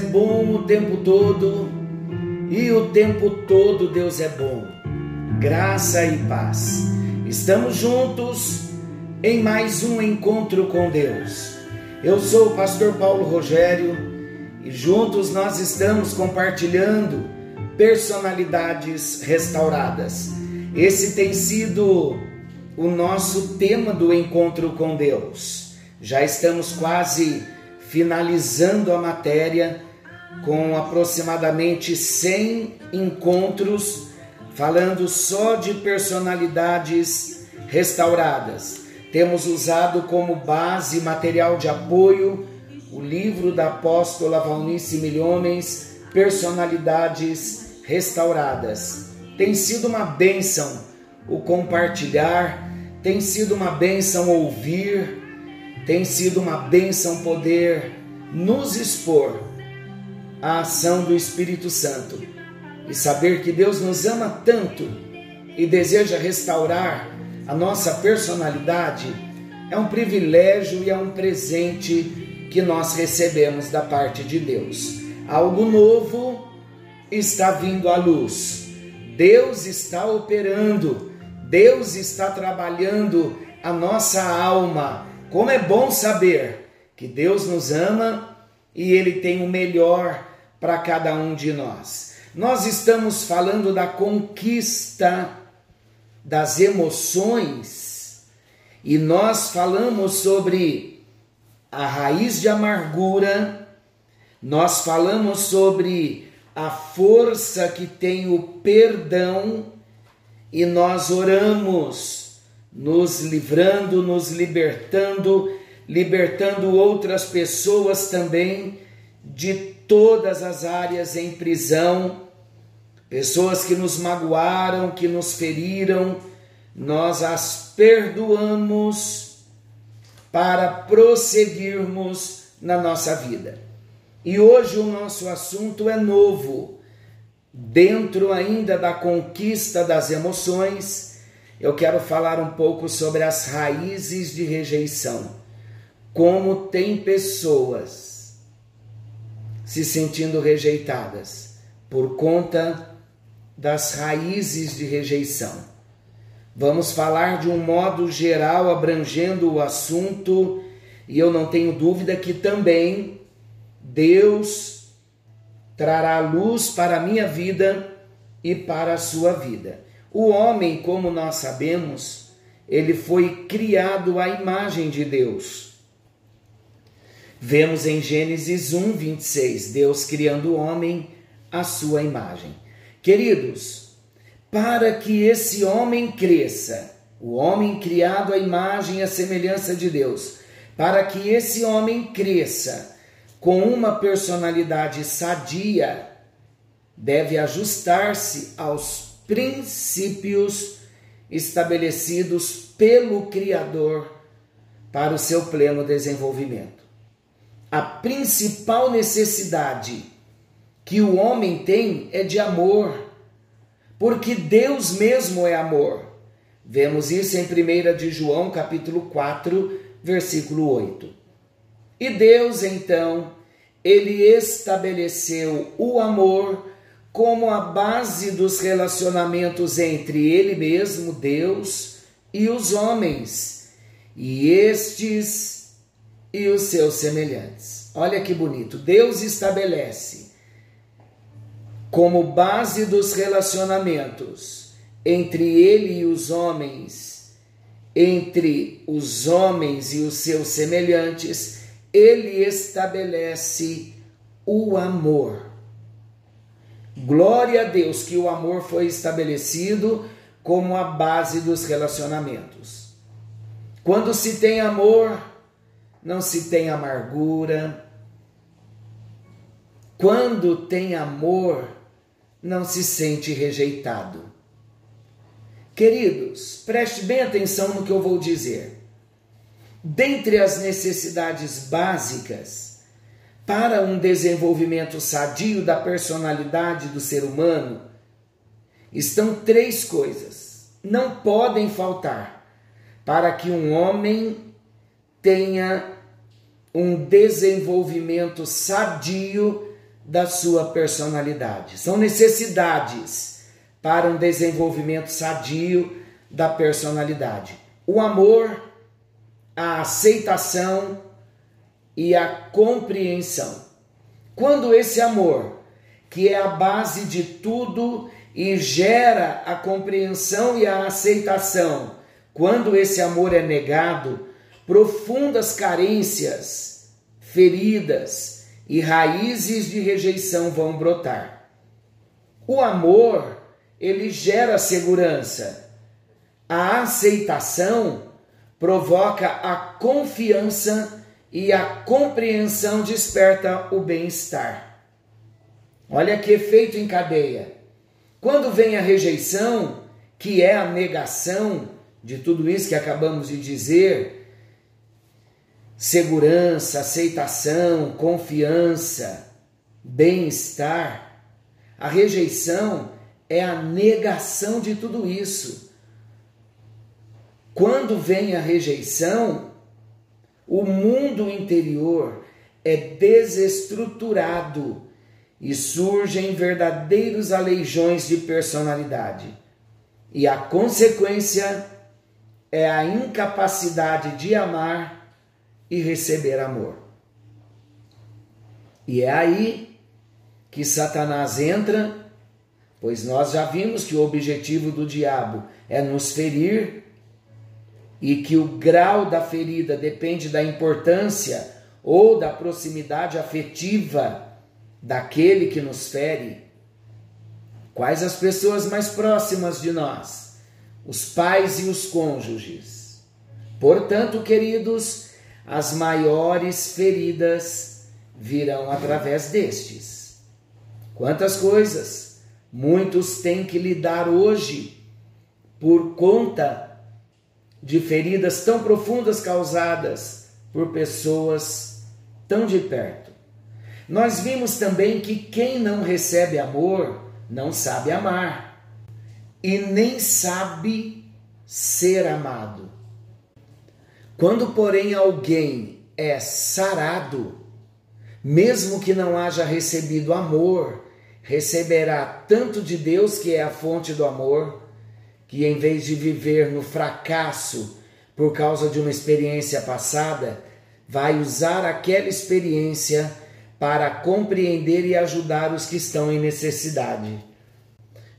É bom o tempo todo e o tempo todo Deus é bom. Graça e paz. Estamos juntos em mais um encontro com Deus. Eu sou o pastor Paulo Rogério e juntos nós estamos compartilhando personalidades restauradas. Esse tem sido o nosso tema do encontro com Deus. Já estamos quase finalizando a matéria com aproximadamente 100 encontros falando só de personalidades restauradas. Temos usado como base material de apoio o livro da apóstola Valnice Milhomens, Personalidades Restauradas. Tem sido uma bênção o compartilhar, tem sido uma bênção ouvir, tem sido uma bênção poder nos expor à ação do Espírito Santo e saber que Deus nos ama tanto e deseja restaurar a nossa personalidade é um privilégio e é um presente que nós recebemos da parte de Deus. Algo novo está vindo à luz. Deus está operando, Deus está trabalhando a nossa alma como é bom saber que Deus nos ama e Ele tem o melhor para cada um de nós. Nós estamos falando da conquista das emoções e nós falamos sobre a raiz de amargura, nós falamos sobre a força que tem o perdão e nós oramos nos livrando, nos libertando, libertando outras pessoas também de todas as áreas em prisão, pessoas que nos magoaram, que nos feriram, nós as perdoamos para prosseguirmos na nossa vida. E hoje o nosso assunto é novo, dentro ainda da conquista das emoções eu quero falar um pouco sobre as raízes de rejeição. Como tem pessoas se sentindo rejeitadas por conta das raízes de rejeição. Vamos falar de um modo geral, abrangendo o assunto, e eu não tenho dúvida que também Deus trará luz para a minha vida e para a sua vida. O homem, como nós sabemos, ele foi criado à imagem de Deus. Vemos em Gênesis 1, 26, Deus criando o homem à sua imagem. Queridos, para que esse homem cresça, o homem criado à imagem e à semelhança de Deus, para que esse homem cresça com uma personalidade sadia, deve ajustar-se aos princípios estabelecidos pelo Criador para o seu pleno desenvolvimento. A principal necessidade que o homem tem é de amor, porque Deus mesmo é amor. Vemos isso em 1 de João, capítulo 4, versículo 8. E Deus, então, ele estabeleceu o amor como a base dos relacionamentos entre ele mesmo, Deus, e os homens, e estes e os seus semelhantes. Olha que bonito. Deus estabelece como base dos relacionamentos entre ele e os homens, entre os homens e os seus semelhantes, ele estabelece o amor. Glória a Deus que o amor foi estabelecido como a base dos relacionamentos. Quando se tem amor, não se tem amargura. Quando tem amor, não se sente rejeitado. Queridos, preste bem atenção no que eu vou dizer. Dentre as necessidades básicas, para um desenvolvimento sadio da personalidade do ser humano, estão três coisas. Não podem faltar para que um homem tenha um desenvolvimento sadio da sua personalidade. São necessidades para um desenvolvimento sadio da personalidade. O amor, a aceitação e a compreensão. Quando esse amor, que é a base de tudo e gera a compreensão e a aceitação, quando esse amor é negado, profundas carências, feridas e raízes de rejeição vão brotar. O amor, ele gera segurança. A aceitação provoca a confiança e a compreensão desperta o bem-estar. Olha que efeito em cadeia. Quando vem a rejeição, que é a negação de tudo isso que acabamos de dizer, segurança, aceitação, confiança, bem-estar. A rejeição é a negação de tudo isso. Quando vem a rejeição, o mundo interior é desestruturado e surgem verdadeiros aleijões de personalidade. E a consequência é a incapacidade de amar e receber amor. E é aí que Satanás entra, pois nós já vimos que o objetivo do diabo é nos ferir e que o grau da ferida depende da importância ou da proximidade afetiva daquele que nos fere. Quais as pessoas mais próximas de nós? Os pais e os cônjuges. Portanto, queridos, as maiores feridas virão através destes. Quantas coisas muitos têm que lidar hoje por conta de feridas tão profundas causadas por pessoas tão de perto. Nós vimos também que quem não recebe amor não sabe amar e nem sabe ser amado. Quando, porém, alguém é sarado, mesmo que não haja recebido amor, receberá tanto de Deus, que é a fonte do amor, que em vez de viver no fracasso por causa de uma experiência passada, vai usar aquela experiência para compreender e ajudar os que estão em necessidade.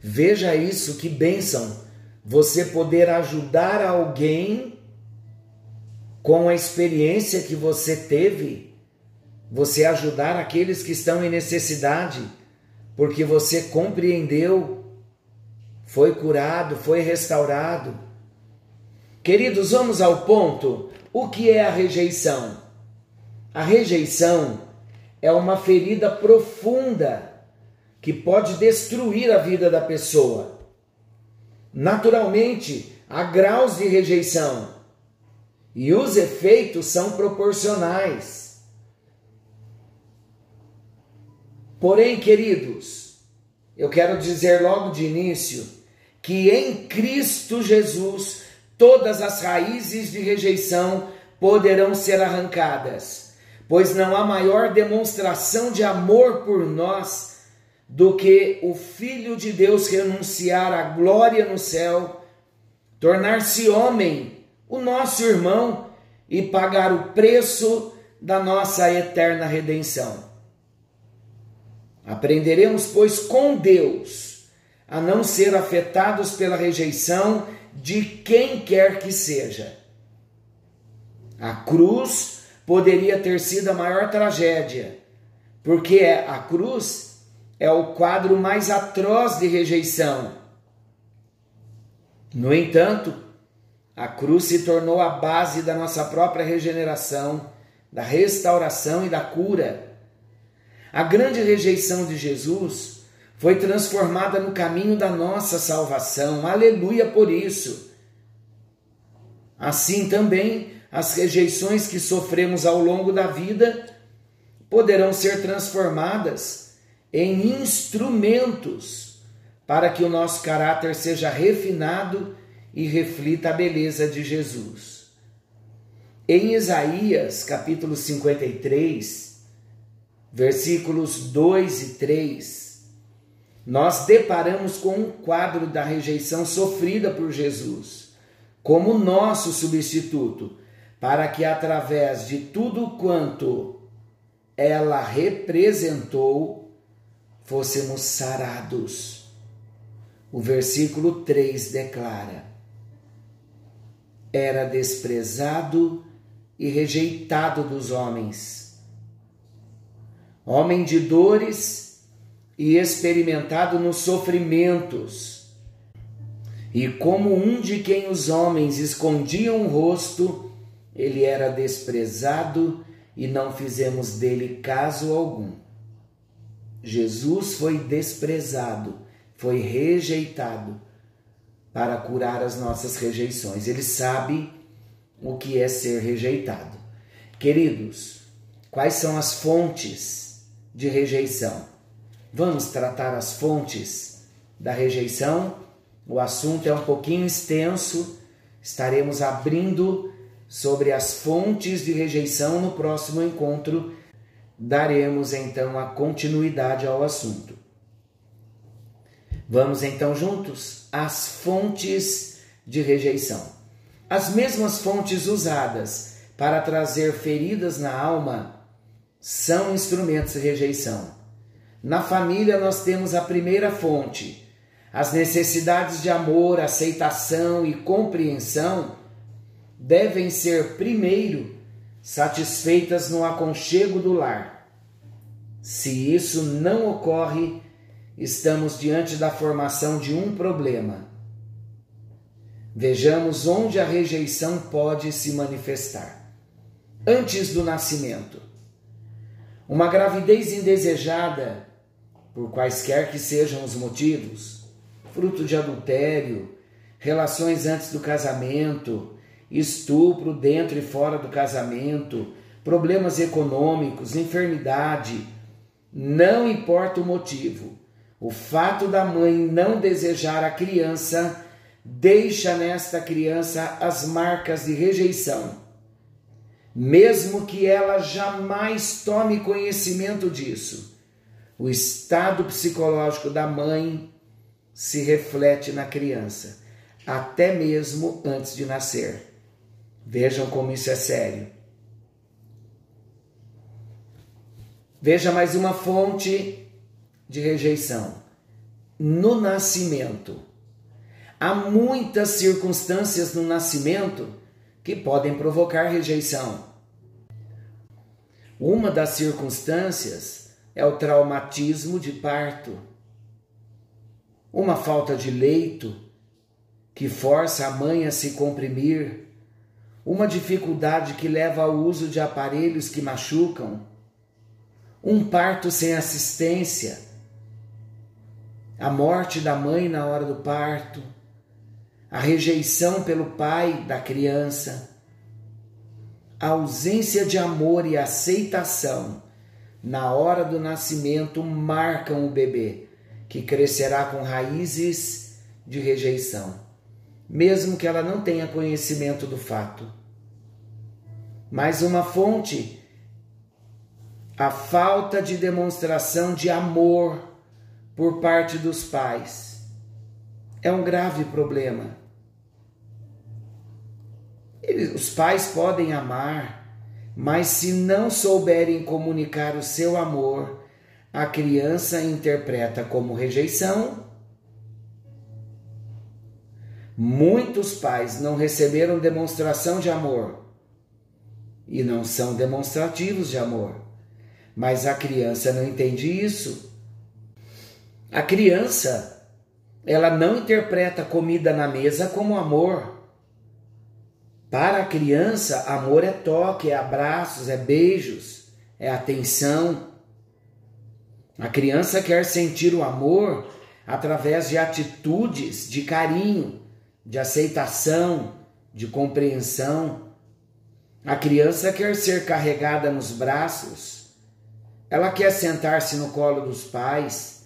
Veja isso, que bênção! Você poder ajudar alguém com a experiência que você teve, você ajudar aqueles que estão em necessidade, porque você compreendeu, foi curado, foi restaurado. Queridos, vamos ao ponto. O que é a rejeição? A rejeição é uma ferida profunda que pode destruir a vida da pessoa. Naturalmente, há graus de rejeição. E os efeitos são proporcionais. Porém, queridos, eu quero dizer logo de início que em Cristo Jesus todas as raízes de rejeição poderão ser arrancadas, pois não há maior demonstração de amor por nós do que o Filho de Deus renunciar à glória no céu, tornar-se homem o nosso irmão e pagar o preço da nossa eterna redenção. Aprenderemos, pois, com Deus a não ser afetados pela rejeição de quem quer que seja. A cruz poderia ter sido a maior tragédia, porque a cruz é o quadro mais atroz de rejeição. No entanto, a cruz se tornou a base da nossa própria regeneração, da restauração e da cura. A grande rejeição de Jesus foi transformada no caminho da nossa salvação. Aleluia por isso. Assim também, as rejeições que sofremos ao longo da vida poderão ser transformadas em instrumentos para que o nosso caráter seja refinado e reflita a beleza de Jesus. Em Isaías, capítulo 53, versículos 2 e 3, nós deparamos com um quadro da rejeição sofrida por Jesus, como nosso substituto, para que através de tudo quanto ela representou, fôssemos sarados. O versículo 3 declara: Era desprezado e rejeitado dos homens, homem de dores e experimentado nos sofrimentos, e como um de quem os homens escondiam o rosto, ele era desprezado e não fizemos dele caso algum. Jesus foi desprezado, foi rejeitado para curar as nossas rejeições. Ele sabe o que é ser rejeitado. Queridos, quais são as fontes de rejeição? Vamos tratar as fontes da rejeição? O assunto é um pouquinho extenso, estaremos abrindo sobre as fontes de rejeição no próximo encontro. Daremos então a continuidade ao assunto. Vamos então juntos às fontes de rejeição. As mesmas fontes usadas para trazer feridas na alma são instrumentos de rejeição. Na família, nós temos a primeira fonte. As necessidades de amor, aceitação e compreensão devem ser primeiro satisfeitas no aconchego do lar. Se isso não ocorre, estamos diante da formação de um problema. Vejamos onde a rejeição pode se manifestar. Antes do nascimento, uma gravidez indesejada, por quaisquer que sejam os motivos, fruto de adultério, relações antes do casamento, estupro dentro e fora do casamento, problemas econômicos, enfermidade, não importa o motivo, o fato da mãe não desejar a criança deixa nesta criança as marcas de rejeição, mesmo que ela jamais tome conhecimento disso. O estado psicológico da mãe se reflete na criança, até mesmo antes de nascer. Vejam como isso é sério. Veja mais uma fonte de rejeição. No nascimento. Há muitas circunstâncias no nascimento que podem provocar rejeição. Uma das circunstâncias é o traumatismo de parto, uma falta de leito que força a mãe a se comprimir, uma dificuldade que leva ao uso de aparelhos que machucam, um parto sem assistência, a morte da mãe na hora do parto a rejeição pelo pai da criança, a ausência de amor e aceitação na hora do nascimento marcam o bebê, que crescerá com raízes de rejeição, mesmo que ela não tenha conhecimento do fato. Mais uma fonte, a falta de demonstração de amor por parte dos pais. É um grave problema. Eles, os pais podem amar, mas se não souberem comunicar o seu amor, a criança interpreta como rejeição. Muitos pais não receberam demonstração de amor e não são demonstrativos de amor, mas a criança não entende isso. A criança, ela não interpreta comida na mesa como amor. Para a criança, amor é toque, é abraços, é beijos, é atenção. A criança quer sentir o amor através de atitudes de carinho, de aceitação, de compreensão. A criança quer ser carregada nos braços. Ela quer sentar-se no colo dos pais.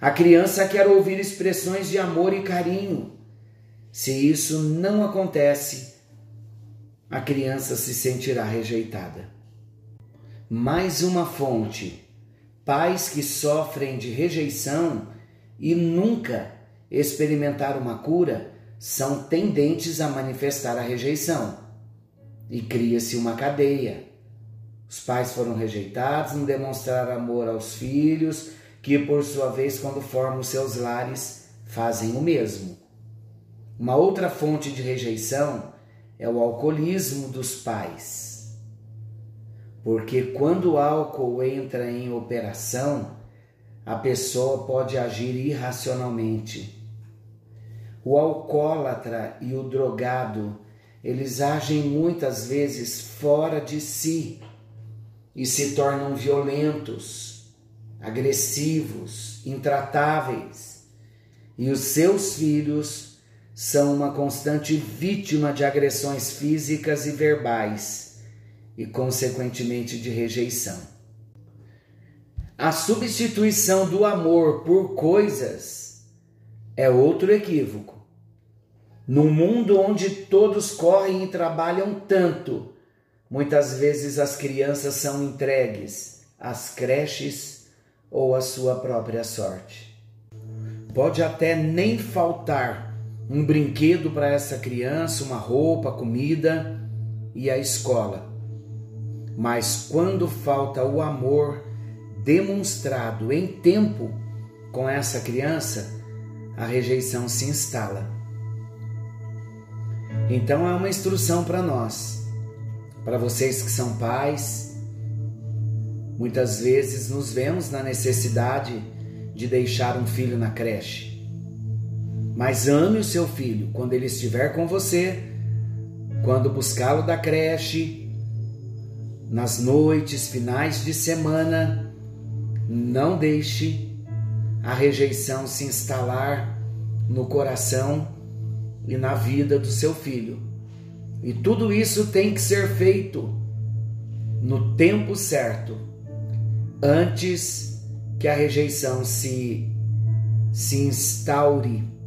A criança quer ouvir expressões de amor e carinho. Se isso não acontece, a criança se sentirá rejeitada. Mais uma fonte. Pais que sofrem de rejeição e nunca experimentaram uma cura são tendentes a manifestar a rejeição. E cria-se uma cadeia. Os pais foram rejeitados, não demonstraram amor aos filhos, que por sua vez, quando formam seus lares, fazem o mesmo. Uma outra fonte de rejeição é o alcoolismo dos pais. Porque quando o álcool entra em operação, a pessoa pode agir irracionalmente. O alcoólatra e o drogado, eles agem muitas vezes fora de si e se tornam violentos, agressivos, intratáveis. E os seus filhos são uma constante vítima de agressões físicas e verbais e, consequentemente, de rejeição. A substituição do amor por coisas é outro equívoco. Num mundo onde todos correm e trabalham tanto, muitas vezes as crianças são entregues às creches ou à sua própria sorte. Pode até nem faltar um brinquedo para essa criança, uma roupa, comida e a escola. Mas quando falta o amor demonstrado em tempo com essa criança, a rejeição se instala. Então é uma instrução para nós, para vocês que são pais. Muitas vezes nos vemos na necessidade de deixar um filho na creche mas ame o seu filho quando ele estiver com você, quando buscá-lo da creche, nas noites, finais de semana. Não deixe a rejeição se instalar no coração e na vida do seu filho. E tudo isso tem que ser feito no tempo certo, antes que a rejeição se, se instaure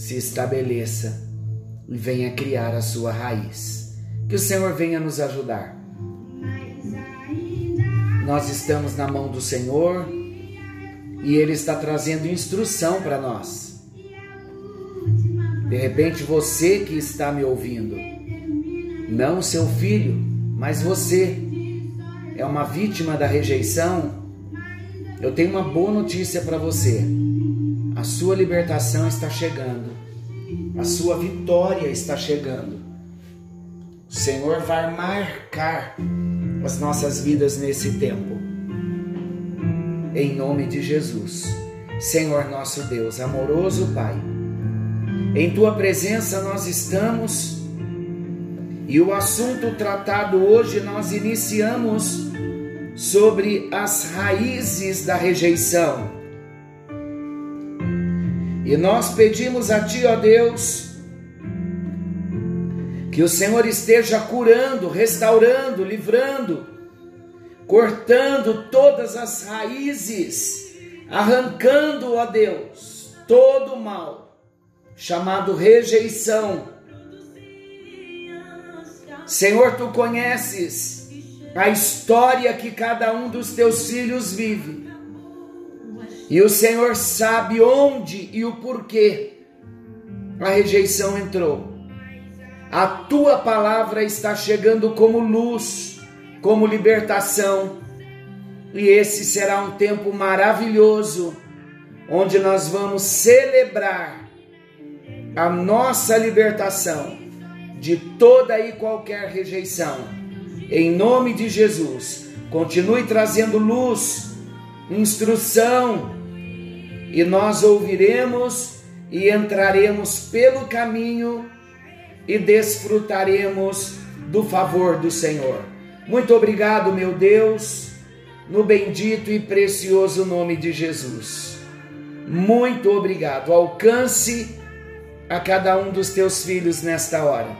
se estabeleça e venha criar a sua raiz. Que o Senhor venha nos ajudar. Nós estamos na mão do Senhor e Ele está trazendo instrução para nós. De repente, você que está me ouvindo, não seu filho, mas você é uma vítima da rejeição. Eu tenho uma boa notícia para você a sua libertação está chegando. A sua vitória está chegando. O Senhor vai marcar as nossas vidas nesse tempo. Em nome de Jesus. Senhor nosso Deus, amoroso Pai, em tua presença nós estamos e o assunto tratado hoje nós iniciamos sobre as raízes da rejeição. E nós pedimos a Ti, ó Deus, que o Senhor esteja curando, restaurando, livrando, cortando todas as raízes, arrancando, ó Deus, todo o mal, chamado rejeição. Senhor, tu conheces a história que cada um dos teus filhos vive. E o Senhor sabe onde e o porquê a rejeição entrou. A tua palavra está chegando como luz, como libertação. E esse será um tempo maravilhoso, onde nós vamos celebrar a nossa libertação de toda e qualquer rejeição. Em nome de Jesus, continue trazendo luz, instrução, e nós ouviremos e entraremos pelo caminho e desfrutaremos do favor do Senhor. Muito obrigado, meu Deus, no bendito e precioso nome de Jesus. Muito obrigado. Alcance a cada um dos teus filhos nesta hora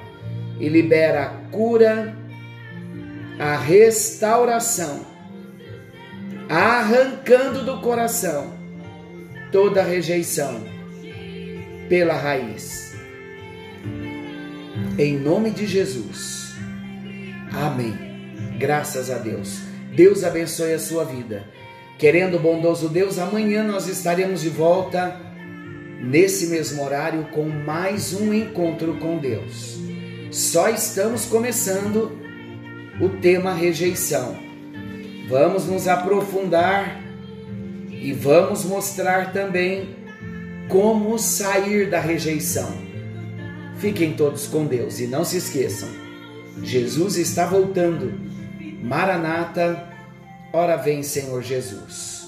e libera a cura, a restauração, arrancando do coração toda rejeição pela raiz. Em nome de Jesus. Amém. Graças a Deus. Deus abençoe a sua vida. Querendo o bondoso Deus, amanhã nós estaremos de volta nesse mesmo horário com mais um encontro com Deus. Só estamos começando o tema rejeição. Vamos nos aprofundar e vamos mostrar também como sair da rejeição. Fiquem todos com Deus e não se esqueçam: Jesus está voltando. Maranata, ora vem, Senhor Jesus.